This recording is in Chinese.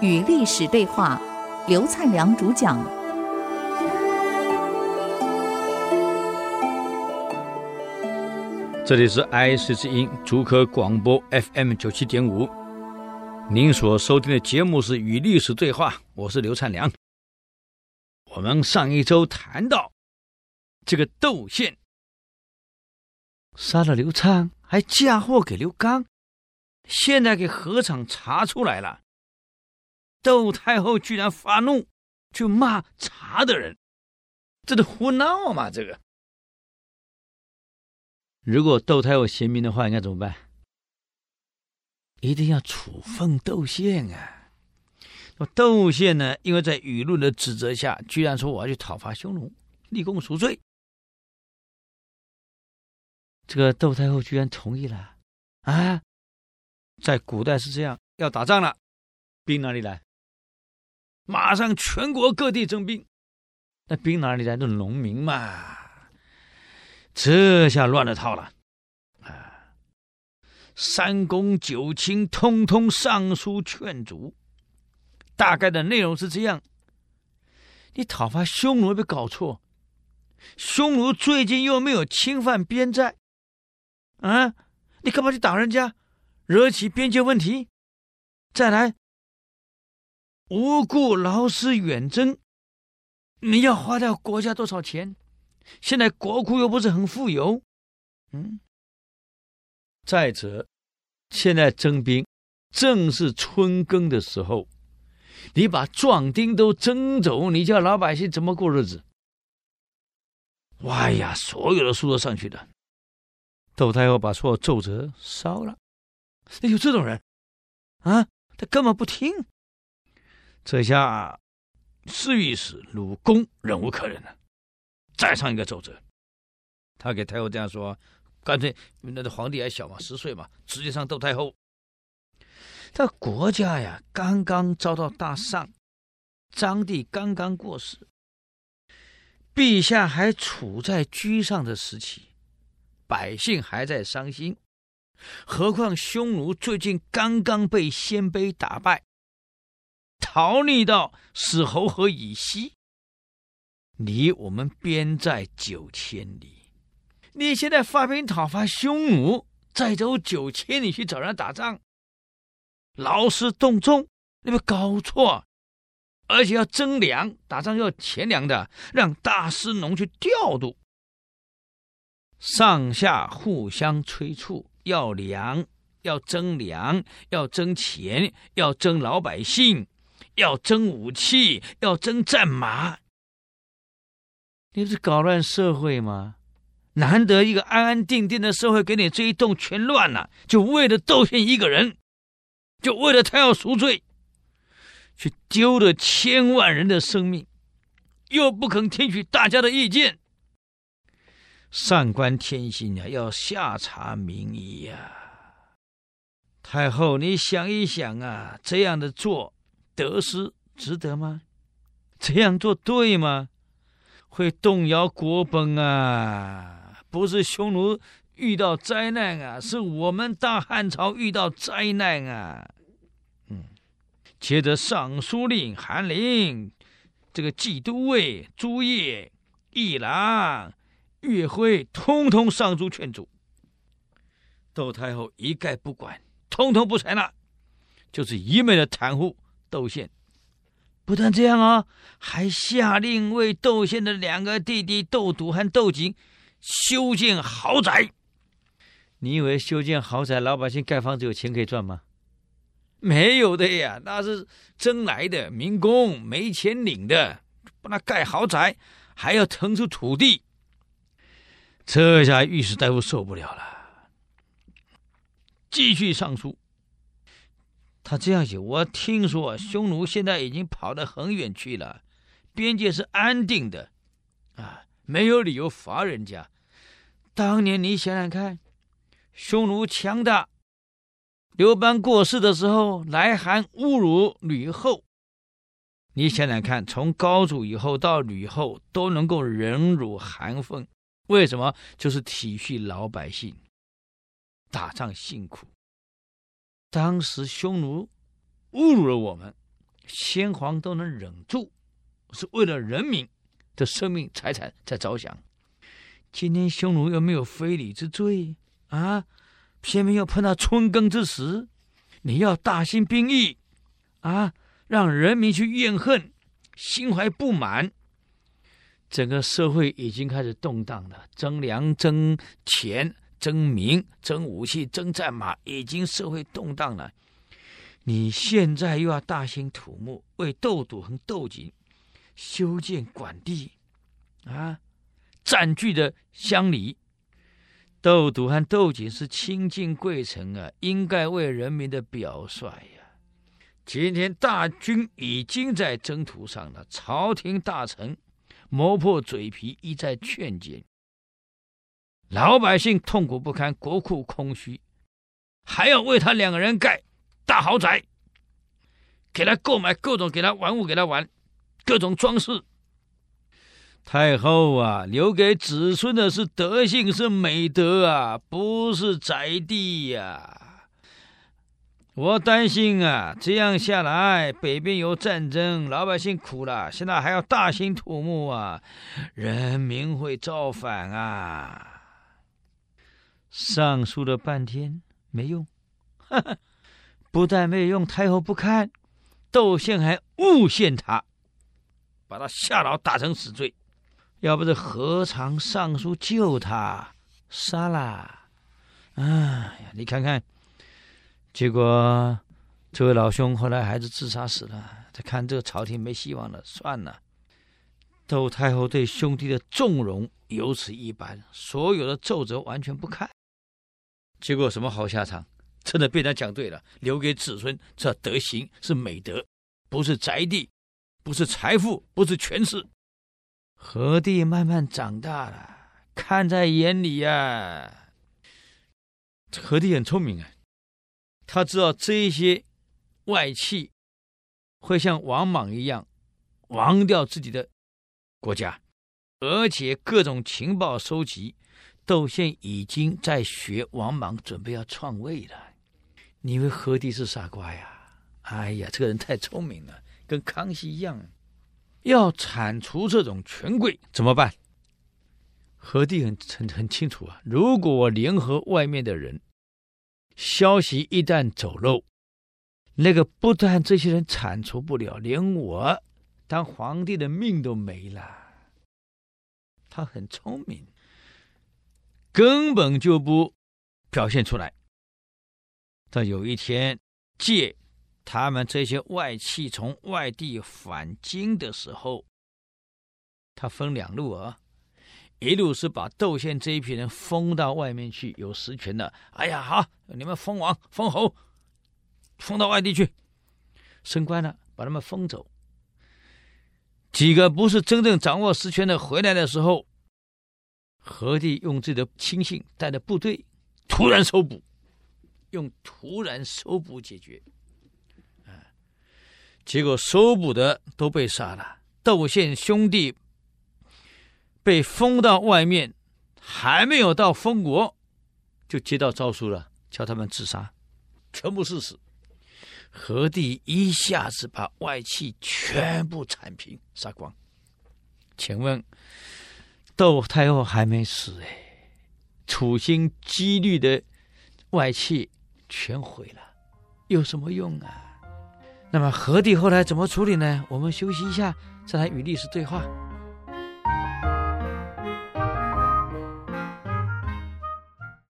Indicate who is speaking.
Speaker 1: 与历史对话，刘灿良主讲。
Speaker 2: 这里是 IC 之音竹科广播 FM 九七点五，您所收听的节目是《与历史对话》，我是刘灿良。我们上一周谈到这个窦宪杀了刘苍，还嫁祸给刘刚，现在给何厂查出来了。窦太后居然发怒，去骂查的人，这是胡闹嘛？这个，如果窦太后贤明的话，应该怎么办？一定要处分窦宪啊！那窦宪呢？因为在舆论的指责下，居然说我要去讨伐匈奴，立功赎罪。这个窦太后居然同意了啊！在古代是这样，要打仗了，兵哪里来？马上全国各地征兵，那兵哪里来？的农民嘛，这下乱了套了啊！三公九卿通通上书劝阻，大概的内容是这样：你讨伐匈奴有没有搞错？匈奴最近又没有侵犯边寨，啊，你干嘛去打人家，惹起边界问题？再来。无故劳师远征，你要花掉国家多少钱？现在国库又不是很富有，嗯。再者，现在征兵正是春耕的时候，你把壮丁都征走，你叫老百姓怎么过日子？哇呀，所有的书都上去的。窦太后把所有奏折烧了。有这种人啊？他根本不听。这下，侍御史鲁恭忍无可忍了，再上一个奏折。他给太后这样说：“干脆，那个皇帝还小嘛，十岁嘛，直接上窦太后。这国家呀，刚刚遭到大丧，章帝刚刚过世，陛下还处在居上的时期，百姓还在伤心。何况匈奴最近刚刚被鲜卑打败。”逃匿到死侯河以西，离我们边寨九千里。你现在发兵讨伐匈奴，再走九千里去找人打仗，劳师动众，你没搞错？而且要征粮，打仗要钱粮的，让大司农去调度，上下互相催促，要粮，要征粮，要征钱，要征老百姓。要征武器，要征战马，你不是搞乱社会吗？难得一个安安定定的社会，给你这一动全乱了，就为了窦宪一个人，就为了他要赎罪，去丢了千万人的生命，又不肯听取大家的意见。上官天心呀，要下察民意呀！太后，你想一想啊，这样的做。得失值得吗？这样做对吗？会动摇国本啊！不是匈奴遇到灾难啊，是我们大汉朝遇到灾难啊！嗯，接着尚书令韩林，这个骑都尉朱曄、议郎岳辉，通通上书劝阻。窦太后一概不管，通通不采纳，就是一味的袒护。窦宪不但这样啊，还下令为窦宪的两个弟弟窦笃和窦景修建豪宅。你以为修建豪宅，老百姓盖房子有钱可以赚吗？没有的呀，那是征来的民工，没钱领的。帮他盖豪宅，还要腾出土地。这下御史大夫受不了了，继续上书。他这样写，我听说匈奴现在已经跑得很远去了，边界是安定的，啊，没有理由罚人家。当年你想想看，匈奴强大，刘邦过世的时候来函侮辱吕后，你想想看，从高祖以后到吕后都能够忍辱含愤，为什么？就是体恤老百姓，打仗辛苦。当时匈奴侮辱了我们，先皇都能忍住，是为了人民的生命财产在着想。今天匈奴又没有非礼之罪啊，偏偏又碰到春耕之时，你要大兴兵役啊，让人民去怨恨，心怀不满。整个社会已经开始动荡了，征粮、征钱、征民、征武器、征战马，已经社会动荡了。你现在又要大兴土木，为窦笃和窦景修建馆地，啊，占据的乡里。窦笃和窦景是亲近贵臣啊，应该为人民的表率呀、今天大军已经在征途上了，朝廷大臣。磨破嘴皮，一再劝谏，老百姓痛苦不堪，国库空虚，还要为他两个人盖大豪宅，给他购买各种给他玩物，给他玩各种装饰。太后啊，留给子孙的是德性，是美德啊，不是宅地呀、我担心啊，这样下来，北边有战争，老百姓苦了，现在还要大兴土木啊，人民会造反啊！上书了半天没用，哈哈，不但没用，太后不看，窦宪还诬陷他，把他下牢打成死罪，要不是何尝上书救他，杀了？哎呀，你看看。结果，这位老兄后来还是自杀死了。他看这个朝廷没希望了，算了。窦太后对兄弟的纵容有此一般，所有的奏折完全不看。结果什么好下场？真的被他讲对了，留给子孙这德行是美德，不是宅地，不是财富，不是权势。何帝慢慢长大了，看在眼里呀、啊。何帝很聪明啊。他知道这些外戚会像王莽一样亡掉自己的国家，而且各种情报收集，窦宪已经在学王莽，准备要篡位了。你以为何帝是傻瓜呀？哎呀，这个人太聪明了，跟康熙一样。要铲除这种权贵怎么办？何帝很很很清楚啊，如果我联合外面的人。消息一旦走漏，那个不但这些人铲除不了，连我当皇帝的命都没了。他很聪明，根本就不表现出来。到有一天，借他们这些外戚从外地返京的时候，他分两路啊。一路是把窦宪这一批人封到外面去，有实权的。哎呀，好，你们封王、封侯，封到外地去，升官了，把他们封走。几个不是真正掌握实权的回来的时候，何帝用自己的亲信带着部队突然搜捕，用突然搜捕解决。啊，结果搜捕的都被杀了，窦宪兄弟。被封到外面，还没有到封国，就接到诏书了，叫他们自杀，全部是死。何帝一下子把外戚全部铲平，杀光。请问，窦太后还没死哎，处心积虑的外戚全毁了，有什么用啊？那么何帝后来怎么处理呢？我们休息一下，再来与历史对话。